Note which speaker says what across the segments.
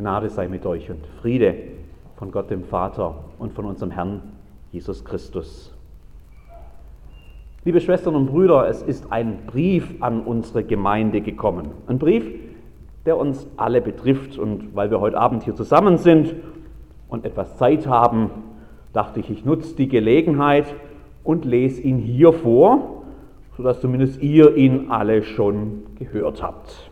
Speaker 1: Gnade sei mit euch und Friede von Gott dem Vater und von unserem Herrn Jesus Christus. Liebe Schwestern und Brüder, es ist ein Brief an unsere Gemeinde gekommen. Ein Brief, der uns alle betrifft. Und weil wir heute Abend hier zusammen sind und etwas Zeit haben, dachte ich, ich nutze die Gelegenheit und lese ihn hier vor, sodass zumindest ihr ihn alle schon gehört habt.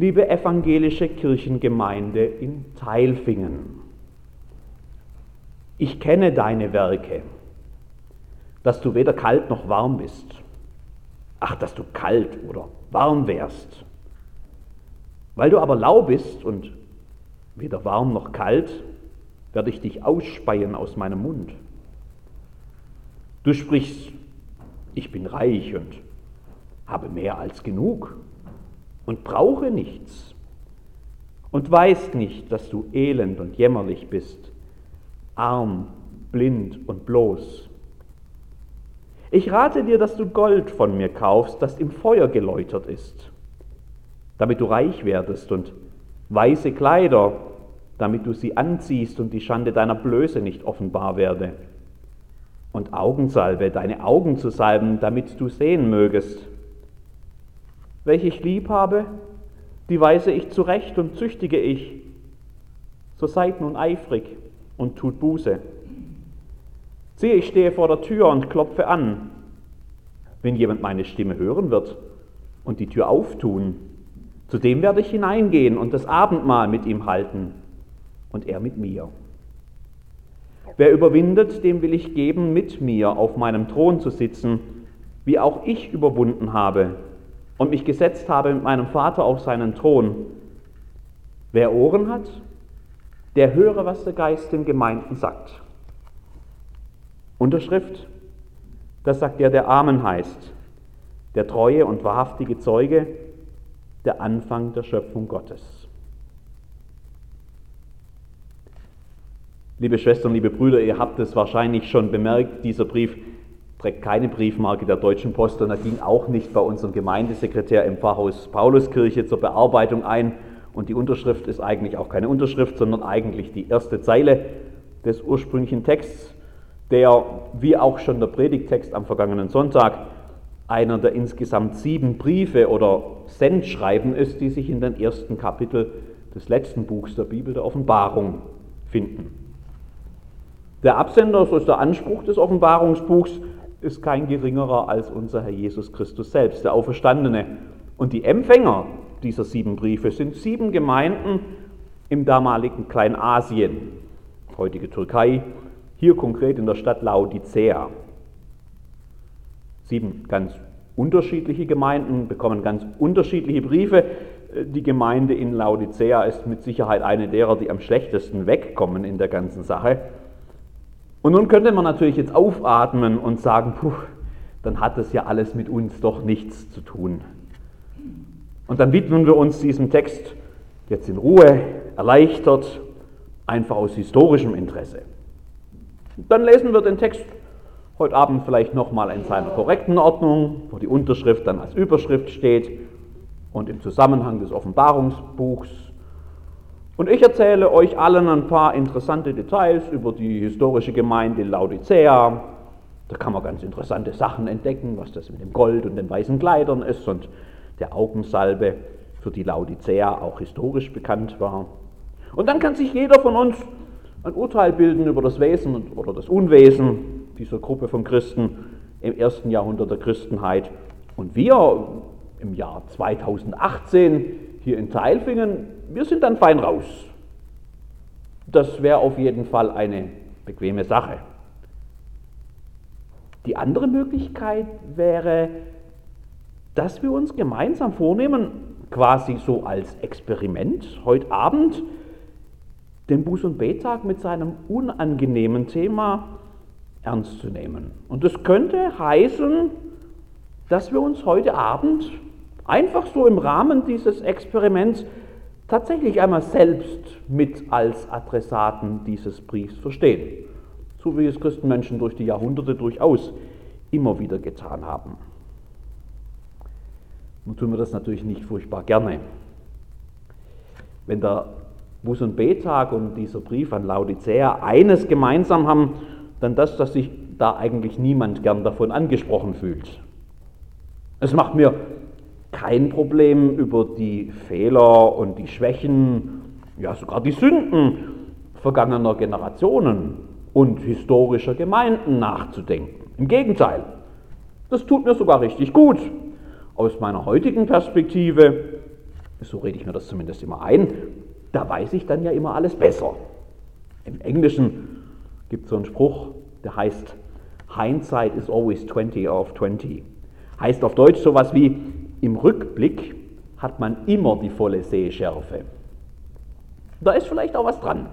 Speaker 1: Liebe evangelische Kirchengemeinde in Teilfingen. Ich kenne deine Werke, dass du weder kalt noch warm bist. Ach, dass du kalt oder warm wärst. Weil du aber lau bist und weder warm noch kalt, werde ich dich ausspeien aus meinem Mund. Du sprichst, ich bin reich und habe mehr als genug und brauche nichts und weißt nicht, dass du elend und jämmerlich bist, arm, blind und bloß. Ich rate dir, dass du Gold von mir kaufst, das im Feuer geläutert ist, damit du reich werdest und weiße Kleider, damit du sie anziehst und die Schande deiner Blöße nicht offenbar werde. Und Augensalbe, deine Augen zu salben, damit du sehen mögest welche ich lieb habe, die weise ich zurecht und züchtige ich. So seid nun eifrig und tut Buße. Siehe, ich stehe vor der Tür und klopfe an. Wenn jemand meine Stimme hören wird und die Tür auftun, zu dem werde ich hineingehen und das Abendmahl mit ihm halten und er mit mir. Wer überwindet, dem will ich geben, mit mir auf meinem Thron zu sitzen, wie auch ich überwunden habe und mich gesetzt habe mit meinem Vater auf seinen Thron. Wer Ohren hat, der höre, was der Geist den Gemeinden sagt. Unterschrift, das sagt der, der Amen heißt, der treue und wahrhaftige Zeuge, der Anfang der Schöpfung Gottes. Liebe Schwestern, liebe Brüder, ihr habt es wahrscheinlich schon bemerkt, dieser Brief trägt keine Briefmarke der Deutschen Post und er ging auch nicht bei unserem Gemeindesekretär im Pfarrhaus Pauluskirche zur Bearbeitung ein. Und die Unterschrift ist eigentlich auch keine Unterschrift, sondern eigentlich die erste Zeile des ursprünglichen Texts, der, wie auch schon der Predigtext am vergangenen Sonntag, einer der insgesamt sieben Briefe oder Sendschreiben ist, die sich in den ersten Kapitel des letzten Buchs der Bibel, der Offenbarung, finden. Der Absender, so ist der Anspruch des Offenbarungsbuchs, ist kein geringerer als unser Herr Jesus Christus selbst, der Auferstandene. Und die Empfänger dieser sieben Briefe sind sieben Gemeinden im damaligen Kleinasien, heutige Türkei, hier konkret in der Stadt Laodicea. Sieben ganz unterschiedliche Gemeinden bekommen ganz unterschiedliche Briefe. Die Gemeinde in Laodicea ist mit Sicherheit eine derer, die am schlechtesten wegkommen in der ganzen Sache. Und nun könnte man natürlich jetzt aufatmen und sagen, puh, dann hat das ja alles mit uns doch nichts zu tun. Und dann widmen wir uns diesem Text jetzt in Ruhe, erleichtert, einfach aus historischem Interesse. Dann lesen wir den Text heute Abend vielleicht nochmal in seiner korrekten Ordnung, wo die Unterschrift dann als Überschrift steht und im Zusammenhang des Offenbarungsbuchs und ich erzähle euch allen ein paar interessante Details über die historische Gemeinde Laodicea. Da kann man ganz interessante Sachen entdecken, was das mit dem Gold und den weißen Kleidern ist und der Augensalbe, für die Laodicea auch historisch bekannt war. Und dann kann sich jeder von uns ein Urteil bilden über das Wesen oder das Unwesen dieser Gruppe von Christen im ersten Jahrhundert der Christenheit. Und wir im Jahr 2018 hier in Teilfingen, wir sind dann fein raus. Das wäre auf jeden Fall eine bequeme Sache. Die andere Möglichkeit wäre, dass wir uns gemeinsam vornehmen, quasi so als Experiment heute Abend, den Buß- und Betag mit seinem unangenehmen Thema ernst zu nehmen. Und das könnte heißen, dass wir uns heute Abend einfach so im Rahmen dieses Experiments tatsächlich einmal selbst mit als Adressaten dieses Briefs verstehen, so wie es Christenmenschen durch die Jahrhunderte durchaus immer wieder getan haben. Nun tun wir das natürlich nicht furchtbar gerne. wenn der Bus- und B-Tag und dieser Brief an Laodicea eines gemeinsam haben, dann das, dass sich da eigentlich niemand gern davon angesprochen fühlt. Es macht mir kein Problem, über die Fehler und die Schwächen, ja sogar die Sünden vergangener Generationen und historischer Gemeinden nachzudenken. Im Gegenteil, das tut mir sogar richtig gut. Aus meiner heutigen Perspektive, so rede ich mir das zumindest immer ein, da weiß ich dann ja immer alles besser. Im Englischen gibt es so einen Spruch, der heißt, Hindsight is always 20 of 20. Heißt auf Deutsch sowas wie, im Rückblick hat man immer die volle Sehschärfe. Da ist vielleicht auch was dran.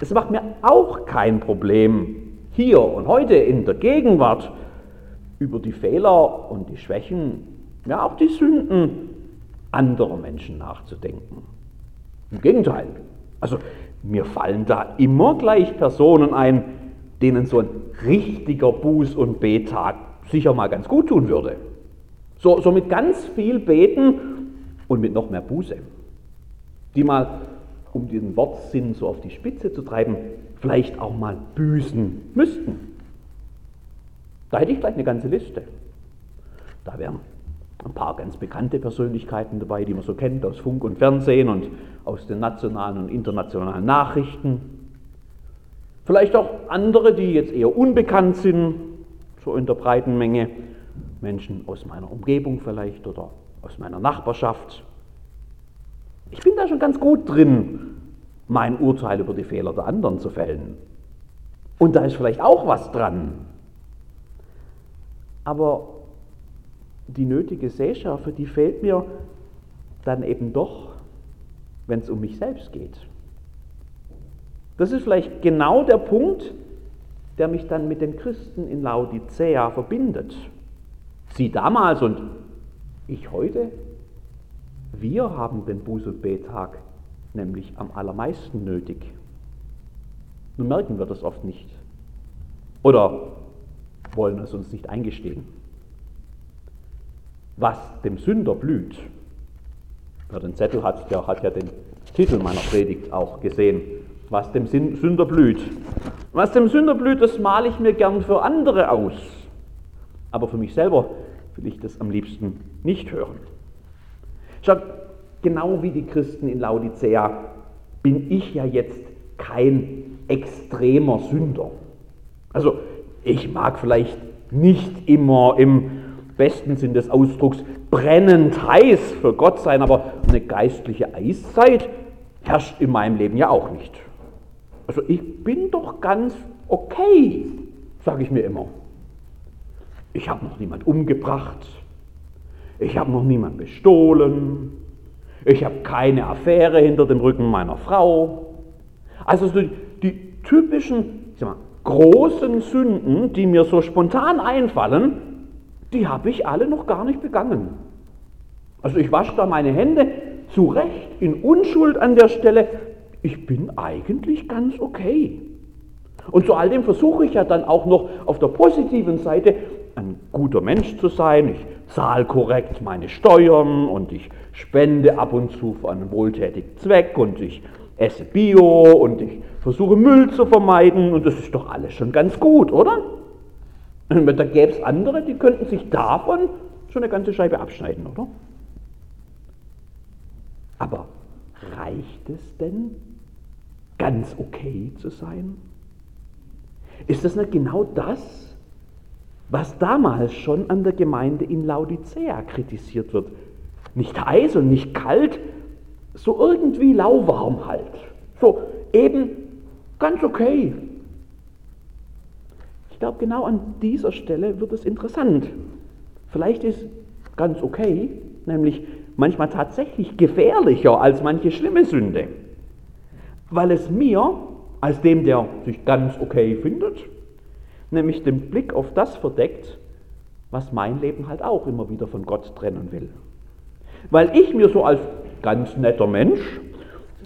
Speaker 1: Es macht mir auch kein Problem, hier und heute in der Gegenwart über die Fehler und die Schwächen, ja auch die Sünden anderer Menschen nachzudenken. Im Gegenteil, also mir fallen da immer gleich Personen ein, denen so ein richtiger Buß- und Betag sicher mal ganz gut tun würde. So, so mit ganz viel Beten und mit noch mehr Buße. Die mal, um diesen Wortsinn so auf die Spitze zu treiben, vielleicht auch mal büßen müssten. Da hätte ich gleich eine ganze Liste. Da wären ein paar ganz bekannte Persönlichkeiten dabei, die man so kennt aus Funk und Fernsehen und aus den nationalen und internationalen Nachrichten. Vielleicht auch andere, die jetzt eher unbekannt sind, so in der breiten Menge. Menschen aus meiner Umgebung vielleicht oder aus meiner Nachbarschaft. Ich bin da schon ganz gut drin, mein Urteil über die Fehler der anderen zu fällen. Und da ist vielleicht auch was dran. Aber die nötige Sehschärfe, die fehlt mir dann eben doch, wenn es um mich selbst geht. Das ist vielleicht genau der Punkt, der mich dann mit den Christen in Laodicea verbindet. Sie damals und ich heute, wir haben den Buß- und Betag nämlich am allermeisten nötig. Nun merken wir das oft nicht. Oder wollen es uns nicht eingestehen. Was dem Sünder blüht, wer den Zettel hat, der hat ja den Titel meiner Predigt auch gesehen was dem Sünder blüht. Was dem Sünder blüht, das male ich mir gern für andere aus. Aber für mich selber will ich das am liebsten nicht hören. Schaut, genau wie die Christen in Laodicea bin ich ja jetzt kein extremer Sünder. Also ich mag vielleicht nicht immer im besten Sinn des Ausdrucks brennend heiß für Gott sein, aber eine geistliche Eiszeit herrscht in meinem Leben ja auch nicht. Also ich bin doch ganz okay, sage ich mir immer. Ich habe noch niemand umgebracht. Ich habe noch niemand bestohlen. Ich habe keine Affäre hinter dem Rücken meiner Frau. Also so die, typischen ich sag mal, großen Sünden, die mir so spontan einfallen, die habe ich alle noch gar nicht begangen. Also ich wasche da meine Hände zu Recht in Unschuld an der Stelle, ich bin eigentlich ganz okay. Und zu all dem versuche ich ja dann auch noch auf der positiven Seite ein guter Mensch zu sein. Ich zahle korrekt meine Steuern und ich spende ab und zu für einen wohltätigen Zweck und ich esse Bio und ich versuche Müll zu vermeiden und das ist doch alles schon ganz gut, oder? Da gäbe es andere, die könnten sich davon schon eine ganze Scheibe abschneiden, oder? Aber reicht es denn, ganz okay zu sein? Ist das nicht genau das, was damals schon an der Gemeinde in Laodicea kritisiert wird? Nicht heiß und nicht kalt, so irgendwie lauwarm halt. So eben ganz okay. Ich glaube, genau an dieser Stelle wird es interessant. Vielleicht ist ganz okay, nämlich manchmal tatsächlich gefährlicher als manche schlimme Sünde weil es mir, als dem, der sich ganz okay findet, nämlich den Blick auf das verdeckt, was mein Leben halt auch immer wieder von Gott trennen will. Weil ich mir so als ganz netter Mensch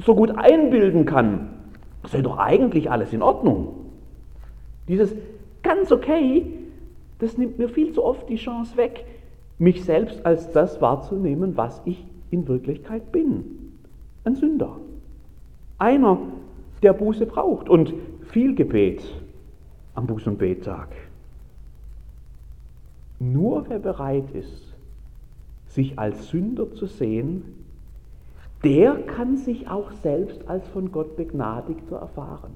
Speaker 1: so gut einbilden kann, sei doch eigentlich alles in Ordnung. Dieses ganz okay, das nimmt mir viel zu oft die Chance weg, mich selbst als das wahrzunehmen, was ich in Wirklichkeit bin. Ein Sünder. Einer, der Buße braucht und viel Gebet am Buß- und Bettag. Nur wer bereit ist, sich als Sünder zu sehen, der kann sich auch selbst als von Gott begnadigter erfahren.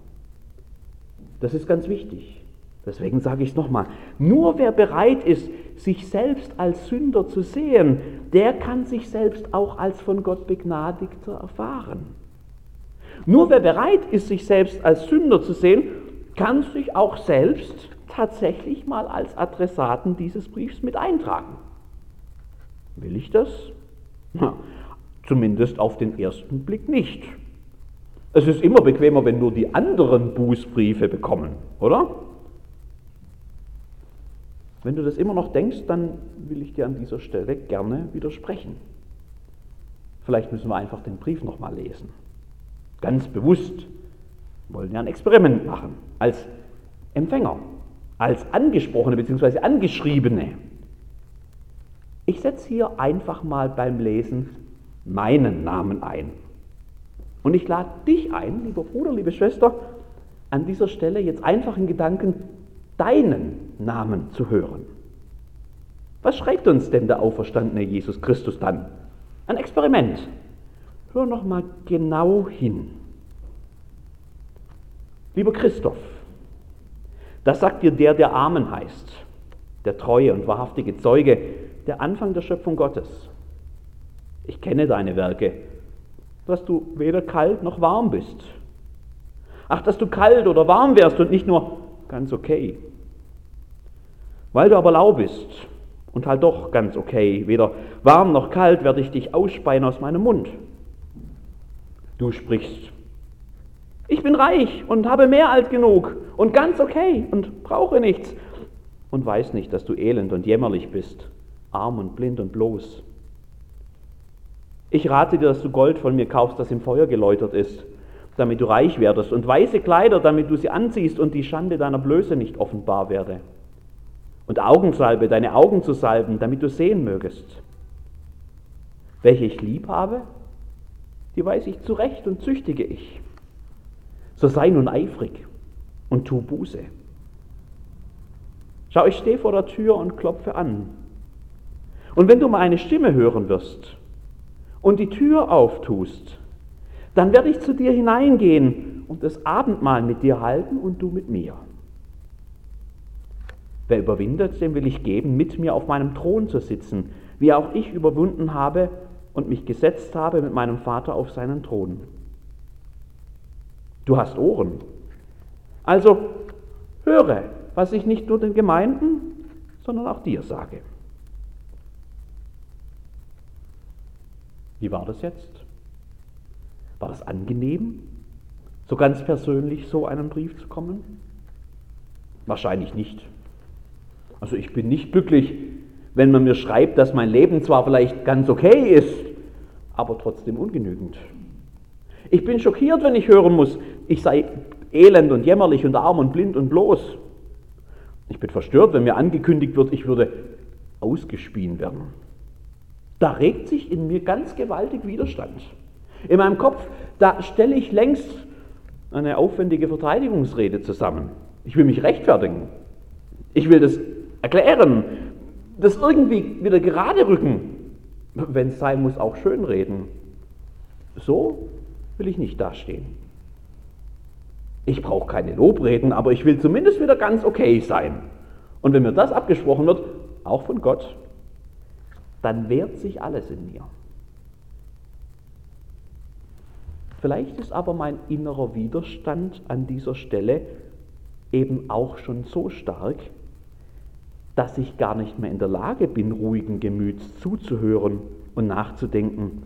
Speaker 1: Das ist ganz wichtig. Deswegen sage ich es nochmal. Nur wer bereit ist, sich selbst als Sünder zu sehen, der kann sich selbst auch als von Gott begnadigter erfahren. Nur wer bereit ist, sich selbst als Sünder zu sehen, kann sich auch selbst tatsächlich mal als Adressaten dieses Briefs mit eintragen. Will ich das? Na, zumindest auf den ersten Blick nicht. Es ist immer bequemer, wenn nur die anderen Bußbriefe bekommen, oder? Wenn du das immer noch denkst, dann will ich dir an dieser Stelle gerne widersprechen. Vielleicht müssen wir einfach den Brief nochmal lesen. Ganz bewusst. Wollen ja ein Experiment machen. Als Empfänger, als Angesprochene bzw. Angeschriebene. Ich setze hier einfach mal beim Lesen meinen Namen ein. Und ich lade dich ein, lieber Bruder, liebe Schwester, an dieser Stelle jetzt einfach in Gedanken deinen Namen zu hören. Was schreibt uns denn der auferstandene Jesus Christus dann? Ein Experiment. Hör noch mal genau hin. Lieber Christoph, das sagt dir der, der Amen heißt, der treue und wahrhaftige Zeuge, der Anfang der Schöpfung Gottes. Ich kenne deine Werke, dass du weder kalt noch warm bist. Ach, dass du kalt oder warm wärst und nicht nur ganz okay. Weil du aber lau bist und halt doch ganz okay, weder warm noch kalt, werde ich dich ausspeien aus meinem Mund. Du sprichst, ich bin reich und habe mehr als genug und ganz okay und brauche nichts und weiß nicht, dass du elend und jämmerlich bist, arm und blind und bloß. Ich rate dir, dass du Gold von mir kaufst, das im Feuer geläutert ist, damit du reich werdest, und weiße Kleider, damit du sie anziehst und die Schande deiner Blöße nicht offenbar werde und Augensalbe, deine Augen zu salben, damit du sehen mögest. Welche ich lieb habe, die weiß ich zurecht und züchtige ich. So sei nun eifrig und tu Buße. Schau, ich stehe vor der Tür und klopfe an. Und wenn du mal eine Stimme hören wirst und die Tür auftust, dann werde ich zu dir hineingehen und das Abendmahl mit dir halten und du mit mir. Wer überwindet, dem will ich geben, mit mir auf meinem Thron zu sitzen, wie auch ich überwunden habe und mich gesetzt habe mit meinem Vater auf seinen Thron. Du hast Ohren. Also höre, was ich nicht nur den Gemeinden, sondern auch dir sage. Wie war das jetzt? War das angenehm, so ganz persönlich so einen Brief zu kommen? Wahrscheinlich nicht. Also ich bin nicht glücklich, wenn man mir schreibt, dass mein Leben zwar vielleicht ganz okay ist, aber trotzdem ungenügend. Ich bin schockiert, wenn ich hören muss, ich sei elend und jämmerlich und arm und blind und bloß. Ich bin verstört, wenn mir angekündigt wird, ich würde ausgespien werden. Da regt sich in mir ganz gewaltig Widerstand. In meinem Kopf, da stelle ich längst eine aufwendige Verteidigungsrede zusammen. Ich will mich rechtfertigen. Ich will das erklären, das irgendwie wieder gerade rücken, wenn es sein muss, auch schönreden. So will ich nicht dastehen. Ich brauche keine Lobreden, aber ich will zumindest wieder ganz okay sein. Und wenn mir das abgesprochen wird, auch von Gott, dann wehrt sich alles in mir. Vielleicht ist aber mein innerer Widerstand an dieser Stelle eben auch schon so stark, dass ich gar nicht mehr in der Lage bin, ruhigen Gemüts zuzuhören und nachzudenken,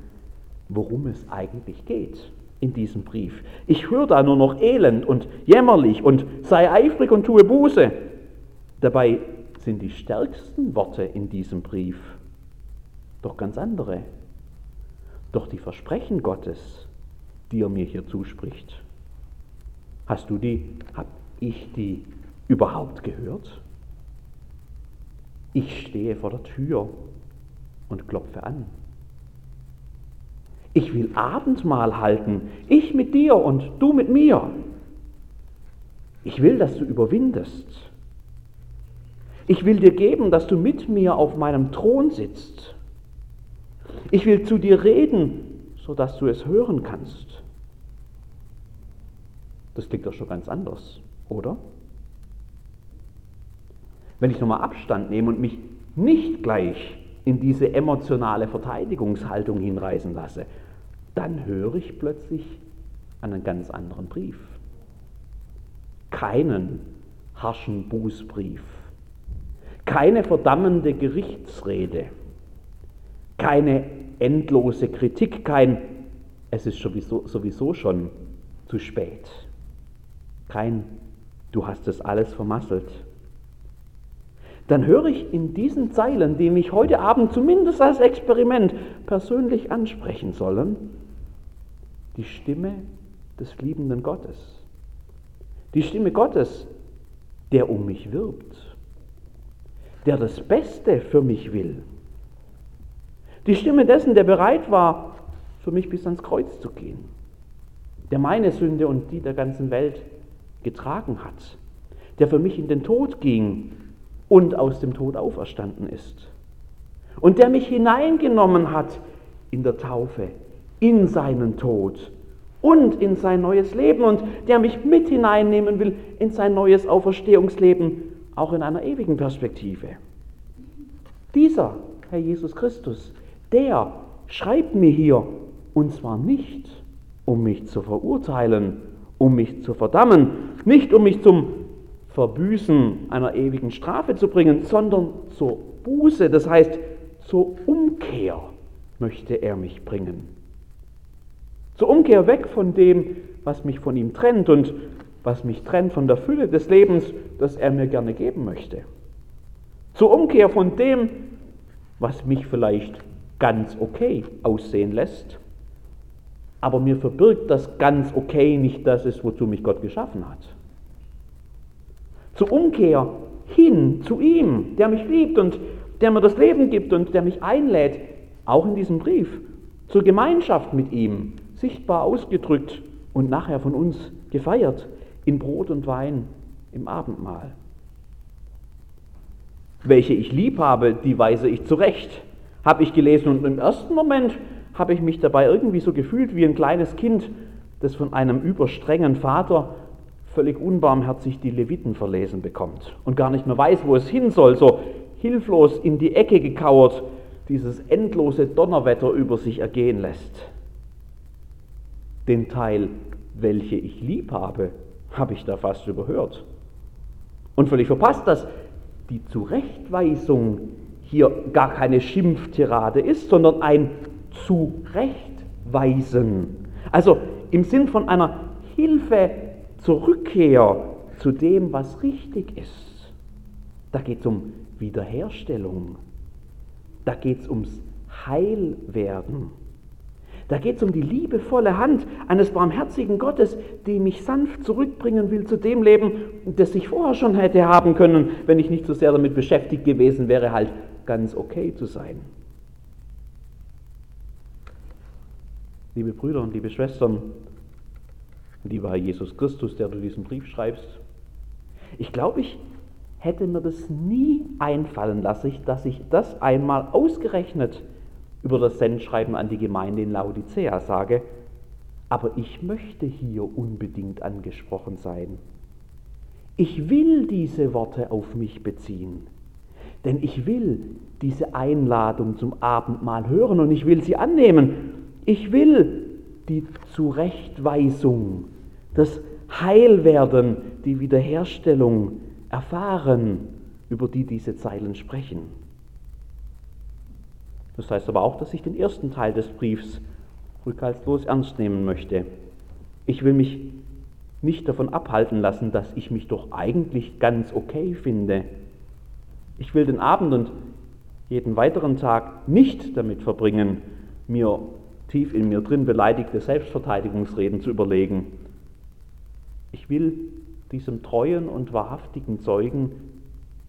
Speaker 1: worum es eigentlich geht in diesem Brief. Ich höre da nur noch elend und jämmerlich und sei eifrig und tue Buße. Dabei sind die stärksten Worte in diesem Brief doch ganz andere. Doch die Versprechen Gottes, die er mir hier zuspricht, hast du die, hab ich die überhaupt gehört? Ich stehe vor der Tür und klopfe an. Ich will Abendmahl halten, ich mit dir und du mit mir. Ich will, dass du überwindest. Ich will dir geben, dass du mit mir auf meinem Thron sitzt. Ich will zu dir reden, sodass du es hören kannst. Das klingt doch schon ganz anders, oder? Wenn ich nochmal Abstand nehme und mich nicht gleich in diese emotionale Verteidigungshaltung hinreißen lasse, dann höre ich plötzlich einen ganz anderen Brief. Keinen harschen Bußbrief, keine verdammende Gerichtsrede, keine endlose Kritik, kein es ist sowieso, sowieso schon zu spät, kein du hast es alles vermasselt dann höre ich in diesen Zeilen, die mich heute Abend zumindest als Experiment persönlich ansprechen sollen, die Stimme des liebenden Gottes. Die Stimme Gottes, der um mich wirbt, der das Beste für mich will. Die Stimme dessen, der bereit war, für mich bis ans Kreuz zu gehen, der meine Sünde und die der ganzen Welt getragen hat, der für mich in den Tod ging und aus dem Tod auferstanden ist. Und der mich hineingenommen hat in der Taufe, in seinen Tod und in sein neues Leben und der mich mit hineinnehmen will in sein neues Auferstehungsleben, auch in einer ewigen Perspektive. Dieser Herr Jesus Christus, der schreibt mir hier, und zwar nicht, um mich zu verurteilen, um mich zu verdammen, nicht um mich zum Verbüßen einer ewigen Strafe zu bringen, sondern zur Buße, das heißt zur Umkehr möchte er mich bringen. Zur Umkehr weg von dem, was mich von ihm trennt und was mich trennt von der Fülle des Lebens, das er mir gerne geben möchte. Zur Umkehr von dem, was mich vielleicht ganz okay aussehen lässt, aber mir verbirgt, dass ganz okay nicht das ist, wozu mich Gott geschaffen hat zur Umkehr hin zu ihm, der mich liebt und der mir das Leben gibt und der mich einlädt, auch in diesem Brief, zur Gemeinschaft mit ihm, sichtbar ausgedrückt und nachher von uns gefeiert, in Brot und Wein im Abendmahl. Welche ich lieb habe, die weise ich zurecht, habe ich gelesen und im ersten Moment habe ich mich dabei irgendwie so gefühlt wie ein kleines Kind, das von einem überstrengen Vater völlig unbarmherzig die Leviten verlesen bekommt und gar nicht mehr weiß, wo es hin soll, so hilflos in die Ecke gekauert, dieses endlose Donnerwetter über sich ergehen lässt. Den Teil, welche ich lieb habe, habe ich da fast überhört. Und völlig verpasst, dass die Zurechtweisung hier gar keine Schimpftirade ist, sondern ein Zurechtweisen. Also im Sinn von einer Hilfe zur Rückkehr zu dem, was richtig ist. Da geht es um Wiederherstellung. Da geht es ums Heilwerden. Da geht es um die liebevolle Hand eines barmherzigen Gottes, die mich sanft zurückbringen will zu dem Leben, das ich vorher schon hätte haben können, wenn ich nicht so sehr damit beschäftigt gewesen wäre, halt ganz okay zu sein. Liebe Brüder und liebe Schwestern, lieber Herr Jesus Christus, der du diesen Brief schreibst. Ich glaube, ich hätte mir das nie einfallen lassen, dass ich das einmal ausgerechnet über das Sendschreiben an die Gemeinde in Laodicea sage, aber ich möchte hier unbedingt angesprochen sein. Ich will diese Worte auf mich beziehen, denn ich will diese Einladung zum Abendmahl hören und ich will sie annehmen. Ich will die Zurechtweisung, das Heilwerden, die Wiederherstellung erfahren, über die diese Zeilen sprechen. Das heißt aber auch, dass ich den ersten Teil des Briefs rückhaltslos ernst nehmen möchte. Ich will mich nicht davon abhalten lassen, dass ich mich doch eigentlich ganz okay finde. Ich will den Abend und jeden weiteren Tag nicht damit verbringen, mir tief in mir drin beleidigte Selbstverteidigungsreden zu überlegen. Ich will diesem treuen und wahrhaftigen Zeugen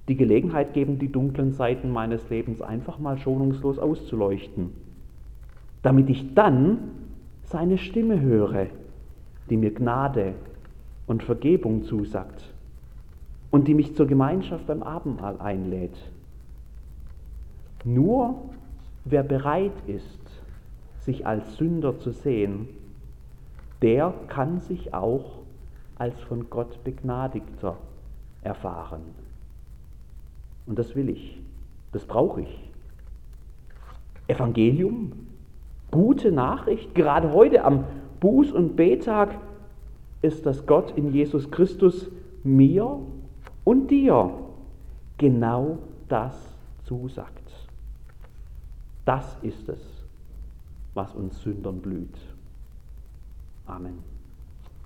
Speaker 1: die Gelegenheit geben, die dunklen Seiten meines Lebens einfach mal schonungslos auszuleuchten. damit ich dann seine Stimme höre, die mir Gnade und Vergebung zusagt und die mich zur Gemeinschaft beim Abendmahl einlädt. Nur wer bereit ist, sich als Sünder zu sehen, der kann sich auch als von Gott begnadigter erfahren. Und das will ich, das brauche ich. Evangelium, gute Nachricht, gerade heute am Buß- und Betag ist, dass Gott in Jesus Christus mir und dir genau das zusagt. Das ist es, was uns Sündern blüht. Amen.